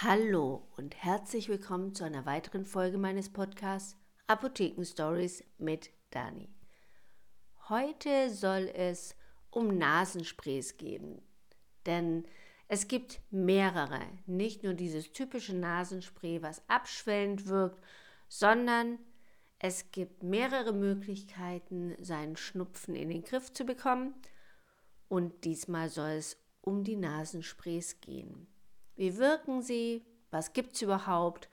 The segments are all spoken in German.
Hallo und herzlich willkommen zu einer weiteren Folge meines Podcasts Apotheken Stories mit Dani. Heute soll es um Nasensprays gehen, denn es gibt mehrere, nicht nur dieses typische Nasenspray, was abschwellend wirkt, sondern es gibt mehrere Möglichkeiten, seinen Schnupfen in den Griff zu bekommen und diesmal soll es um die Nasensprays gehen. Wie wirken sie? Was gibt es überhaupt?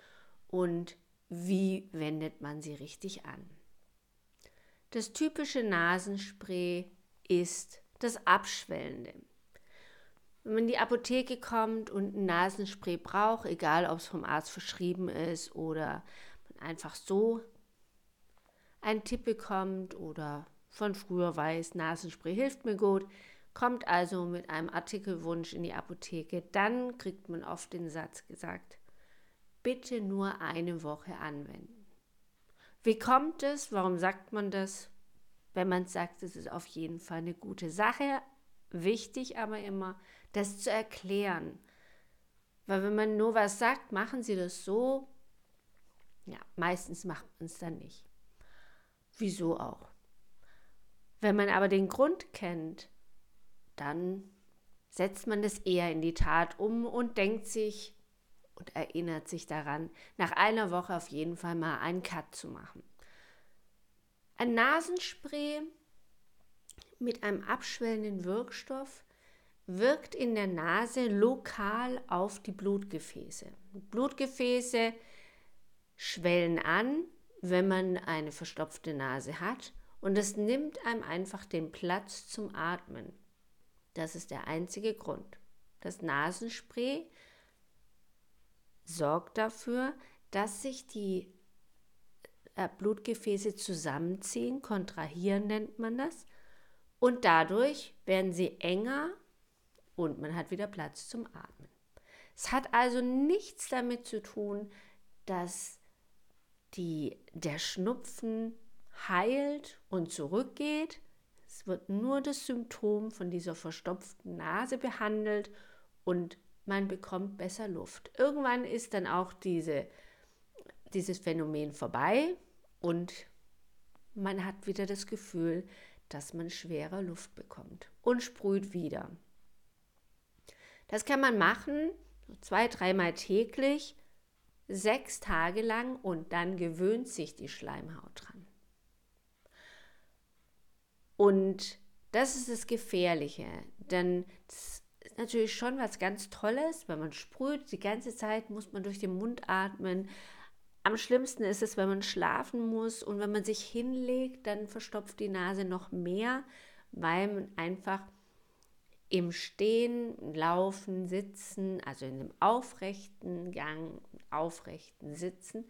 Und wie wendet man sie richtig an? Das typische Nasenspray ist das Abschwellende. Wenn man in die Apotheke kommt und ein Nasenspray braucht, egal ob es vom Arzt verschrieben ist oder man einfach so einen Tipp bekommt oder von früher weiß, Nasenspray hilft mir gut, kommt also mit einem Artikelwunsch in die Apotheke, dann kriegt man oft den Satz gesagt, bitte nur eine Woche anwenden. Wie kommt es? Warum sagt man das? Wenn man sagt, es ist auf jeden Fall eine gute Sache. Wichtig aber immer, das zu erklären. Weil wenn man nur was sagt, machen Sie das so, ja, meistens macht man es dann nicht. Wieso auch? Wenn man aber den Grund kennt, dann setzt man das eher in die Tat um und denkt sich und erinnert sich daran, nach einer Woche auf jeden Fall mal einen Cut zu machen. Ein Nasenspray mit einem abschwellenden Wirkstoff wirkt in der Nase lokal auf die Blutgefäße. Blutgefäße schwellen an, wenn man eine verstopfte Nase hat und es nimmt einem einfach den Platz zum Atmen. Das ist der einzige Grund. Das Nasenspray sorgt dafür, dass sich die äh, Blutgefäße zusammenziehen, kontrahieren nennt man das, und dadurch werden sie enger und man hat wieder Platz zum Atmen. Es hat also nichts damit zu tun, dass die, der Schnupfen heilt und zurückgeht, es wird nur das Symptom von dieser verstopften Nase behandelt und man bekommt besser Luft. Irgendwann ist dann auch diese, dieses Phänomen vorbei und man hat wieder das Gefühl, dass man schwerer Luft bekommt und sprüht wieder. Das kann man machen, zwei, dreimal täglich, sechs Tage lang und dann gewöhnt sich die Schleimhaut dran. Und das ist das Gefährliche, denn das ist natürlich schon was ganz Tolles, wenn man sprüht, die ganze Zeit muss man durch den Mund atmen. Am schlimmsten ist es, wenn man schlafen muss und wenn man sich hinlegt, dann verstopft die Nase noch mehr, weil man einfach im Stehen, Laufen, Sitzen, also in einem aufrechten Gang, aufrechten Sitzen,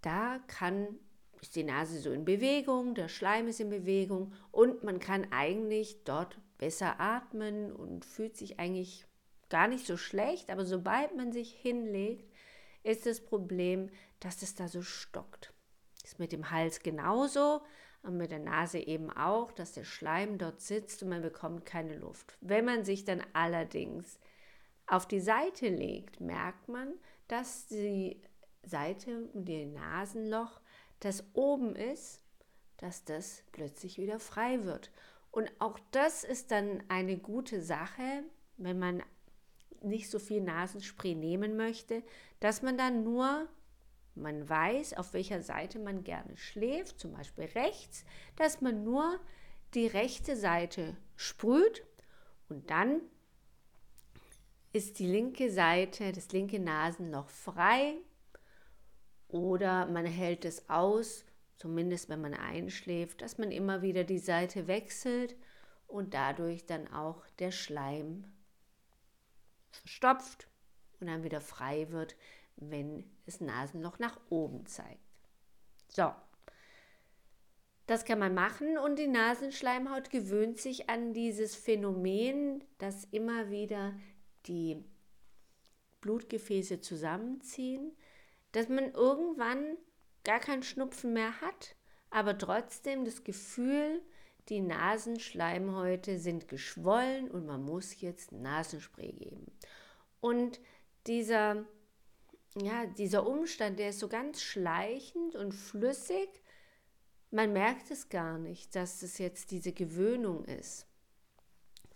da kann ist die Nase so in Bewegung, der Schleim ist in Bewegung und man kann eigentlich dort besser atmen und fühlt sich eigentlich gar nicht so schlecht, aber sobald man sich hinlegt, ist das Problem, dass es da so stockt. Ist mit dem Hals genauso und mit der Nase eben auch, dass der Schleim dort sitzt und man bekommt keine Luft. Wenn man sich dann allerdings auf die Seite legt, merkt man, dass die Seite und ihr Nasenloch das oben ist, dass das plötzlich wieder frei wird. Und auch das ist dann eine gute Sache, wenn man nicht so viel Nasenspray nehmen möchte, dass man dann nur, man weiß, auf welcher Seite man gerne schläft, zum Beispiel rechts, dass man nur die rechte Seite sprüht und dann ist die linke Seite, das linke Nasenloch frei oder man hält es aus, zumindest wenn man einschläft, dass man immer wieder die Seite wechselt und dadurch dann auch der Schleim verstopft und dann wieder frei wird, wenn das Nasenloch nach oben zeigt. So, das kann man machen und die Nasenschleimhaut gewöhnt sich an dieses Phänomen, dass immer wieder die Blutgefäße zusammenziehen dass man irgendwann gar keinen Schnupfen mehr hat, aber trotzdem das Gefühl, die Nasenschleimhäute sind geschwollen und man muss jetzt Nasenspray geben. Und dieser, ja, dieser Umstand, der ist so ganz schleichend und flüssig. Man merkt es gar nicht, dass es jetzt diese Gewöhnung ist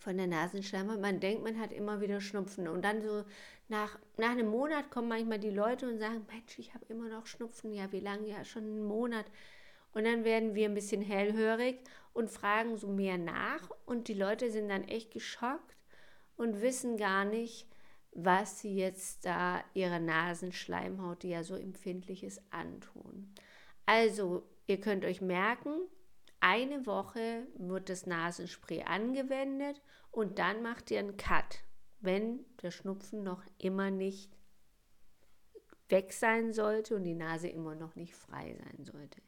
von der Nasenschleimhaut. Man denkt, man hat immer wieder Schnupfen. Und dann so nach, nach einem Monat kommen manchmal die Leute und sagen, Mensch, ich habe immer noch Schnupfen. Ja, wie lange? Ja, schon einen Monat. Und dann werden wir ein bisschen hellhörig und fragen so mehr nach. Und die Leute sind dann echt geschockt und wissen gar nicht, was sie jetzt da ihrer Nasenschleimhaut, die ja so empfindlich ist, antun. Also, ihr könnt euch merken, eine Woche wird das Nasenspray angewendet und dann macht ihr einen Cut, wenn der Schnupfen noch immer nicht weg sein sollte und die Nase immer noch nicht frei sein sollte.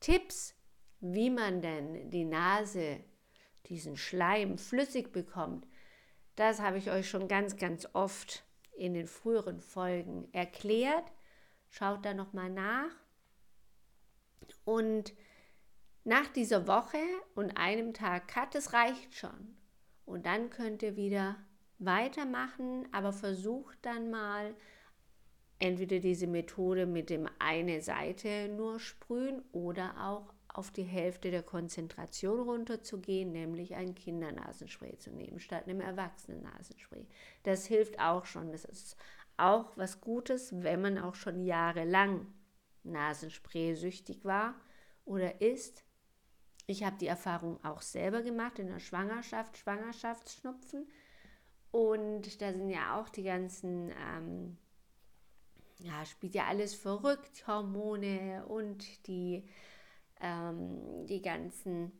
Tipps, wie man denn die Nase, diesen Schleim flüssig bekommt, das habe ich euch schon ganz, ganz oft in den früheren Folgen erklärt. Schaut da nochmal nach. Und nach dieser Woche und einem Tag Cut, das reicht schon. Und dann könnt ihr wieder weitermachen, aber versucht dann mal entweder diese Methode mit dem eine Seite nur sprühen oder auch auf die Hälfte der Konzentration runterzugehen, nämlich ein Kindernasenspray zu nehmen statt einem Erwachsenen-Nasenspray. Das hilft auch schon. Das ist auch was Gutes, wenn man auch schon jahrelang Nasenspray süchtig war oder ist. Ich habe die Erfahrung auch selber gemacht in der Schwangerschaft, Schwangerschaftsschnupfen. Und da sind ja auch die ganzen, ähm, ja, spielt ja alles verrückt, Hormone und die ähm, die ganzen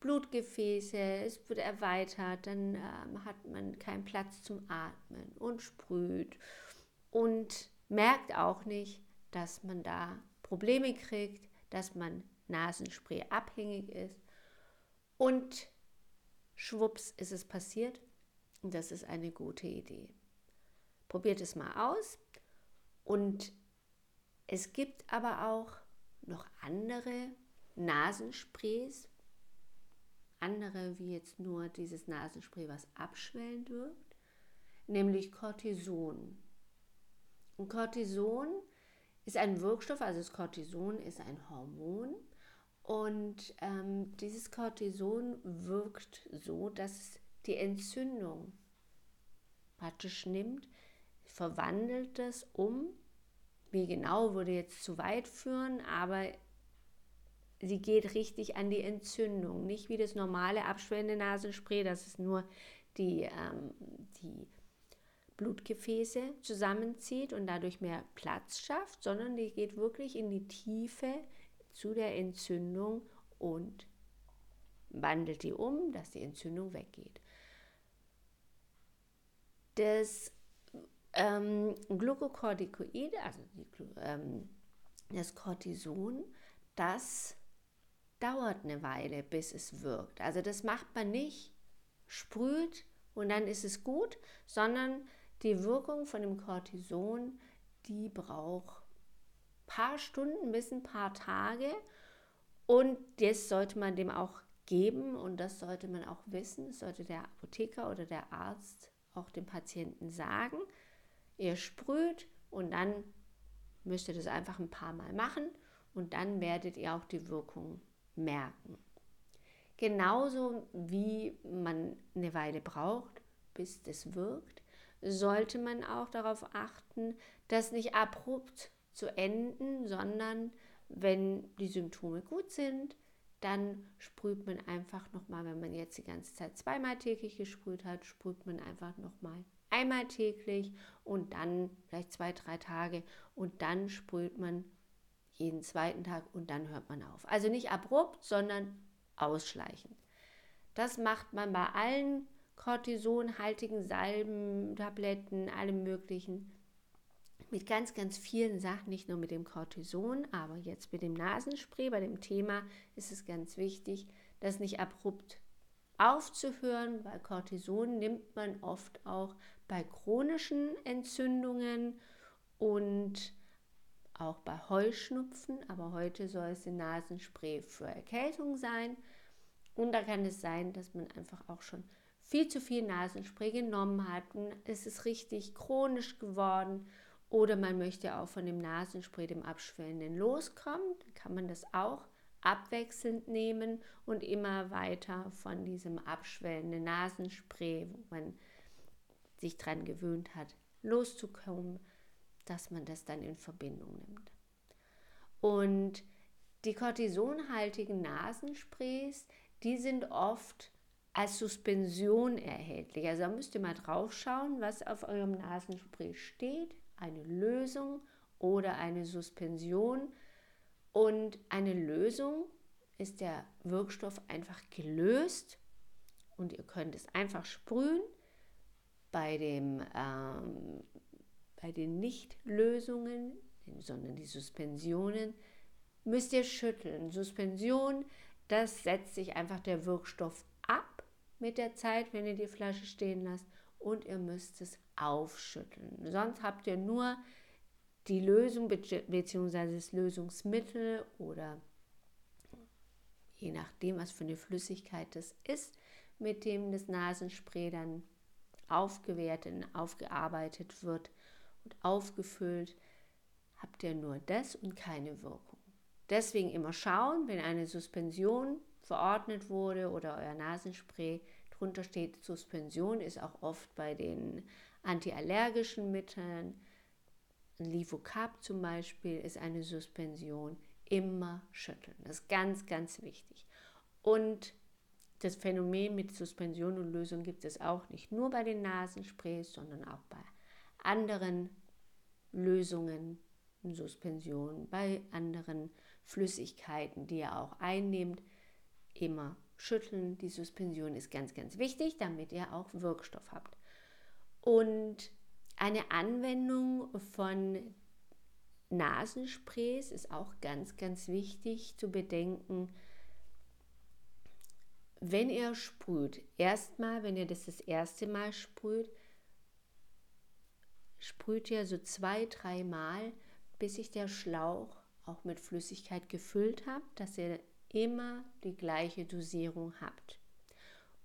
Blutgefäße, es wird erweitert, dann ähm, hat man keinen Platz zum Atmen und sprüht und merkt auch nicht, dass man da Probleme kriegt, dass man Nasenspray abhängig ist. Und schwupps ist es passiert. Und das ist eine gute Idee. Probiert es mal aus. Und es gibt aber auch noch andere Nasensprays, andere wie jetzt nur dieses Nasenspray, was abschwellend wirkt, nämlich Cortison. Und Cortison ist ein Wirkstoff, also das Cortison ist ein Hormon und ähm, dieses Cortison wirkt so, dass es die Entzündung praktisch nimmt, verwandelt es um. Wie genau würde jetzt zu weit führen, aber sie geht richtig an die Entzündung. Nicht wie das normale abschwellende Nasenspray, dass es nur die, ähm, die Blutgefäße zusammenzieht und dadurch mehr Platz schafft, sondern die geht wirklich in die Tiefe zu der Entzündung und wandelt die um, dass die Entzündung weggeht. Das ähm, Glucocorticoid, also die, ähm, das Cortison, das dauert eine Weile, bis es wirkt. Also das macht man nicht, sprüht und dann ist es gut, sondern die Wirkung von dem Cortison, die braucht paar Stunden bis ein paar Tage und das sollte man dem auch geben und das sollte man auch wissen, das sollte der Apotheker oder der Arzt auch dem Patienten sagen. Ihr sprüht und dann müsst ihr das einfach ein paar Mal machen und dann werdet ihr auch die Wirkung merken. Genauso wie man eine Weile braucht, bis das wirkt, sollte man auch darauf achten, das nicht abrupt zu enden, sondern wenn die Symptome gut sind, dann sprüht man einfach nochmal, wenn man jetzt die ganze Zeit zweimal täglich gesprüht hat, sprüht man einfach nochmal einmal täglich und dann vielleicht zwei, drei Tage und dann sprüht man jeden zweiten Tag und dann hört man auf. Also nicht abrupt, sondern ausschleichend. Das macht man bei allen Cortisonhaltigen Salben, Tabletten, allem möglichen. Mit ganz, ganz vielen Sachen, nicht nur mit dem Cortison, aber jetzt mit dem Nasenspray. Bei dem Thema ist es ganz wichtig, das nicht abrupt aufzuhören, weil Cortison nimmt man oft auch bei chronischen Entzündungen und auch bei Heuschnupfen, aber heute soll es ein Nasenspray für Erkältung sein. Und da kann es sein, dass man einfach auch schon viel zu viel Nasenspray genommen hatten, ist es richtig chronisch geworden oder man möchte auch von dem Nasenspray, dem Abschwellenden, loskommen, dann kann man das auch abwechselnd nehmen und immer weiter von diesem abschwellenden Nasenspray, wo man sich dran gewöhnt hat, loszukommen, dass man das dann in Verbindung nimmt. Und die kortisonhaltigen Nasensprays, die sind oft als Suspension erhältlich. Also da müsst ihr mal drauf schauen, was auf eurem Nasenspray steht. Eine Lösung oder eine Suspension. Und eine Lösung ist der Wirkstoff einfach gelöst und ihr könnt es einfach sprühen. Bei, dem, ähm, bei den Nicht-Lösungen, sondern die Suspensionen, müsst ihr schütteln. Suspension, das setzt sich einfach der Wirkstoff ab mit der Zeit, wenn ihr die Flasche stehen lasst und ihr müsst es aufschütteln. Sonst habt ihr nur die Lösung bzw. das Lösungsmittel oder je nachdem, was für eine Flüssigkeit das ist, mit dem das Nasenspray dann aufgewertet, aufgearbeitet wird und aufgefüllt, habt ihr nur das und keine Wirkung. Deswegen immer schauen, wenn eine Suspension verordnet wurde oder euer Nasenspray drunter steht Suspension, ist auch oft bei den antiallergischen Mitteln, Livocap zum Beispiel, ist eine Suspension, immer schütteln. Das ist ganz, ganz wichtig. Und das Phänomen mit Suspension und Lösung gibt es auch nicht nur bei den Nasensprays, sondern auch bei anderen Lösungen, Suspension, bei anderen Flüssigkeiten, die ihr auch einnehmt, immer schütteln. Die Suspension ist ganz, ganz wichtig, damit ihr auch Wirkstoff habt. Und eine Anwendung von Nasensprays ist auch ganz, ganz wichtig zu bedenken. Wenn ihr sprüht, erstmal, wenn ihr das das erste Mal sprüht, sprüht ihr so zwei, dreimal, bis sich der Schlauch auch mit Flüssigkeit gefüllt habt, dass ihr immer die gleiche Dosierung habt.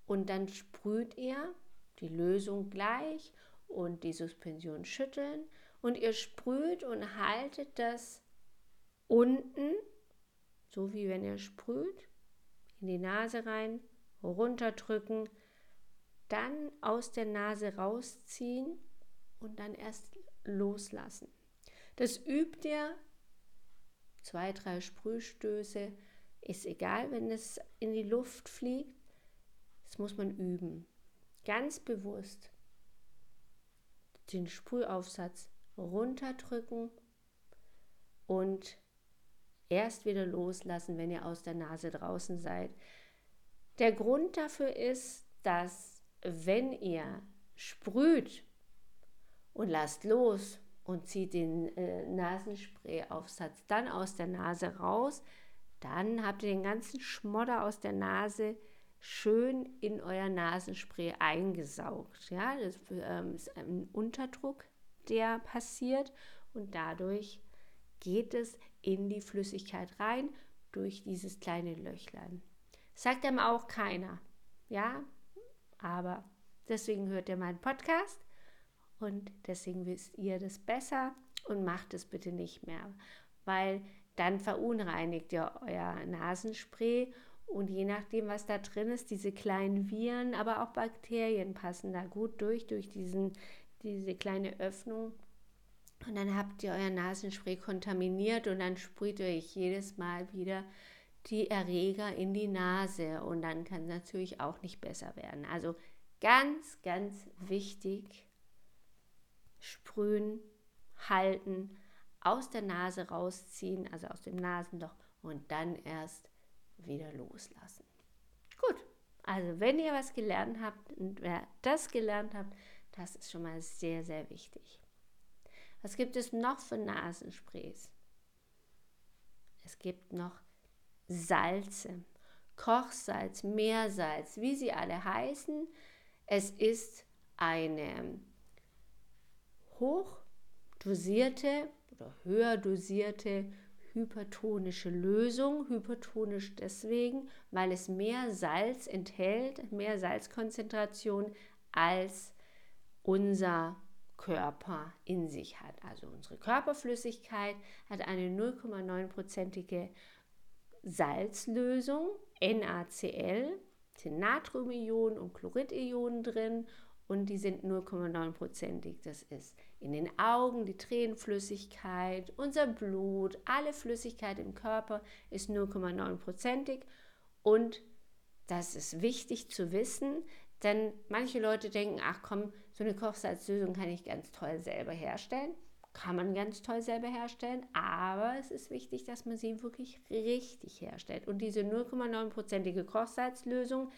Und dann sprüht ihr die Lösung gleich und die Suspension schütteln und ihr sprüht und haltet das unten, so wie wenn ihr sprüht, in die Nase rein, runterdrücken, dann aus der Nase rausziehen und dann erst loslassen. Das übt ihr zwei, drei Sprühstöße, ist egal, wenn es in die Luft fliegt. Das muss man üben. Ganz bewusst den Sprühaufsatz runterdrücken und erst wieder loslassen, wenn ihr aus der Nase draußen seid. Der Grund dafür ist, dass wenn ihr sprüht und lasst los und zieht den äh, Nasensprayaufsatz dann aus der Nase raus, dann habt ihr den ganzen Schmodder aus der Nase schön in euer Nasenspray eingesaugt. Ja, das ähm, ist ein Unterdruck, der passiert und dadurch geht es in die Flüssigkeit rein durch dieses kleine Löchlein. Sagt einem auch keiner, ja, aber deswegen hört ihr meinen Podcast und deswegen wisst ihr das besser und macht es bitte nicht mehr, weil dann verunreinigt ihr euer Nasenspray und je nachdem, was da drin ist, diese kleinen Viren, aber auch Bakterien passen da gut durch, durch diesen, diese kleine Öffnung. Und dann habt ihr euer Nasenspray kontaminiert und dann sprüht euch jedes Mal wieder die Erreger in die Nase und dann kann es natürlich auch nicht besser werden. Also ganz, ganz wichtig, sprühen, halten, aus der Nase rausziehen, also aus dem Nasenloch und dann erst wieder loslassen. Gut, also wenn ihr was gelernt habt und wer das gelernt habt, das ist schon mal sehr, sehr wichtig. Was gibt es noch für Nasensprays? Es gibt noch Salze, Kochsalz, Meersalz, wie sie alle heißen. Es ist eine hochdosierte oder höher dosierte hypertonische Lösung. Hypertonisch deswegen, weil es mehr Salz enthält, mehr Salzkonzentration als unser Körper in sich hat. Also unsere Körperflüssigkeit hat eine 0,9-prozentige Salzlösung, NaCl, sind Natriumionen und Chloridionen drin und die sind 0,9-prozentig. Das ist in den Augen die Tränenflüssigkeit, unser Blut, alle Flüssigkeit im Körper ist 0,9-prozentig und das ist wichtig zu wissen, denn manche Leute denken, ach komm, so eine Kochsalzlösung kann ich ganz toll selber herstellen. Kann man ganz toll selber herstellen, aber es ist wichtig, dass man sie wirklich richtig herstellt. Und diese 0,9-prozentige Kochsalzlösung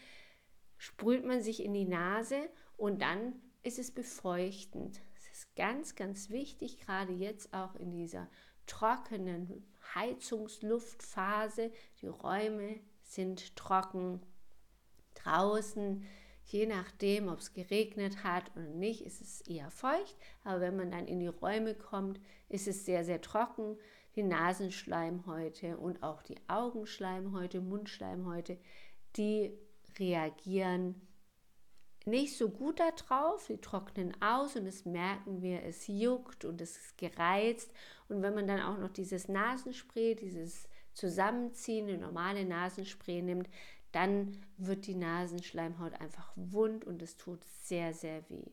sprüht man sich in die Nase und dann ist es befeuchtend. Es ist ganz, ganz wichtig, gerade jetzt auch in dieser trockenen Heizungsluftphase. Die Räume sind trocken. Draußen, je nachdem, ob es geregnet hat oder nicht, ist es eher feucht. Aber wenn man dann in die Räume kommt, ist es sehr, sehr trocken. Die Nasenschleimhäute und auch die Augenschleimhäute, Mundschleimhäute, die reagieren nicht so gut darauf, die trocknen aus und das merken wir, es juckt und es ist gereizt. Und wenn man dann auch noch dieses Nasenspray, dieses zusammenziehende normale Nasenspray nimmt, dann wird die Nasenschleimhaut einfach wund und es tut sehr, sehr weh.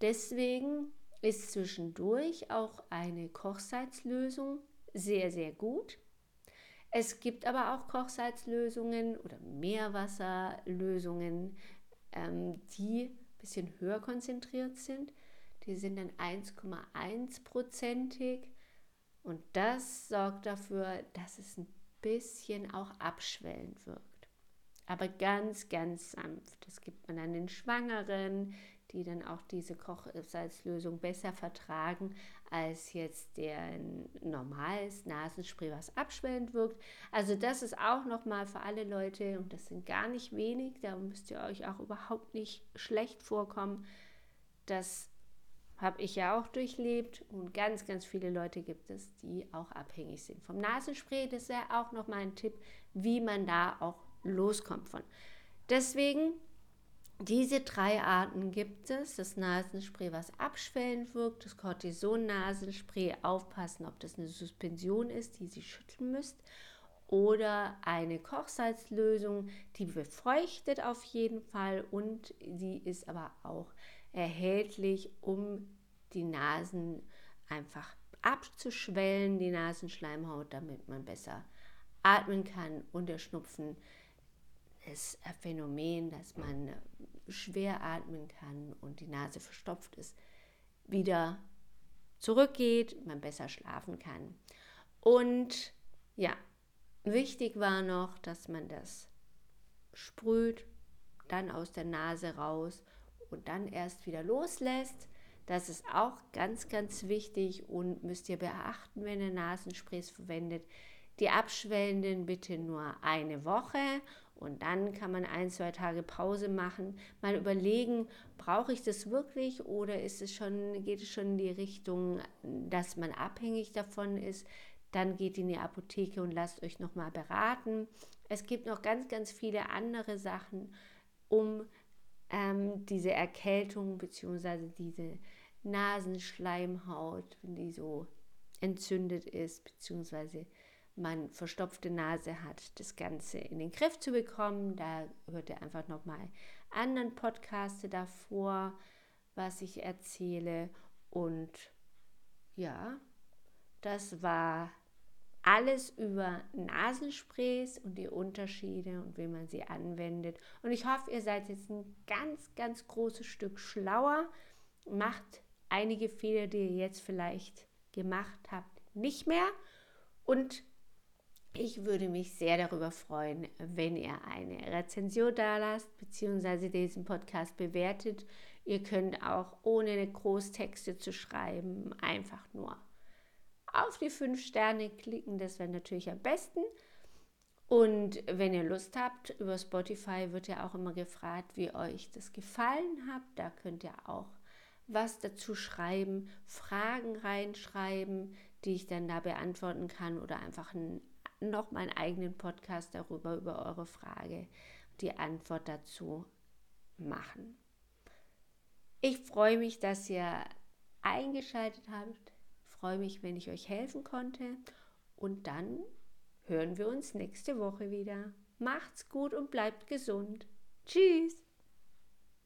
Deswegen ist zwischendurch auch eine Kochsalzlösung sehr, sehr gut. Es gibt aber auch Kochsalzlösungen oder Meerwasserlösungen, ähm, die ein bisschen höher konzentriert sind. Die sind dann 1,1-prozentig und das sorgt dafür, dass es ein bisschen auch abschwellend wirkt. Aber ganz, ganz sanft. Das gibt man dann den Schwangeren, die dann auch diese Kochsalzlösung besser vertragen als jetzt der normales Nasenspray, was abschwellend wirkt. Also das ist auch nochmal für alle Leute, und das sind gar nicht wenig, da müsst ihr euch auch überhaupt nicht schlecht vorkommen. Das habe ich ja auch durchlebt und ganz, ganz viele Leute gibt es, die auch abhängig sind vom Nasenspray. Das ist ja auch nochmal ein Tipp, wie man da auch loskommt von. Deswegen diese drei Arten gibt es. Das Nasenspray, was abschwellend wirkt, das Cortison-Nasenspray, aufpassen, ob das eine Suspension ist, die Sie schütteln müsst, oder eine Kochsalzlösung, die befeuchtet auf jeden Fall und die ist aber auch erhältlich, um die Nasen einfach abzuschwellen, die Nasenschleimhaut, damit man besser atmen kann und der Schnupfen das Phänomen, dass man schwer atmen kann und die Nase verstopft ist, wieder zurückgeht, man besser schlafen kann. Und ja, wichtig war noch, dass man das sprüht, dann aus der Nase raus und dann erst wieder loslässt. Das ist auch ganz, ganz wichtig und müsst ihr beachten, wenn ihr Nasensprays verwendet. Die abschwellenden bitte nur eine Woche und dann kann man ein, zwei Tage Pause machen, mal überlegen, brauche ich das wirklich oder ist es schon, geht es schon in die Richtung, dass man abhängig davon ist. Dann geht in die Apotheke und lasst euch nochmal beraten. Es gibt noch ganz, ganz viele andere Sachen, um ähm, diese Erkältung bzw. diese Nasenschleimhaut, wenn die so entzündet ist, beziehungsweise man verstopfte Nase hat, das Ganze in den Griff zu bekommen. Da hört ihr einfach nochmal anderen Podcasts davor, was ich erzähle. Und ja, das war alles über Nasensprays und die Unterschiede und wie man sie anwendet. Und ich hoffe, ihr seid jetzt ein ganz, ganz großes Stück schlauer. Macht einige Fehler, die ihr jetzt vielleicht gemacht habt, nicht mehr. Und ich würde mich sehr darüber freuen, wenn ihr eine Rezension da lasst, beziehungsweise diesen Podcast bewertet. Ihr könnt auch ohne Großtexte zu schreiben, einfach nur auf die fünf Sterne klicken. Das wäre natürlich am besten. Und wenn ihr Lust habt, über Spotify wird ja auch immer gefragt, wie euch das gefallen hat. Da könnt ihr auch was dazu schreiben, Fragen reinschreiben, die ich dann da beantworten kann oder einfach ein, noch meinen eigenen Podcast darüber, über eure Frage, die Antwort dazu machen. Ich freue mich, dass ihr eingeschaltet habt. Freue mich, wenn ich euch helfen konnte. Und dann hören wir uns nächste Woche wieder. Macht's gut und bleibt gesund. Tschüss.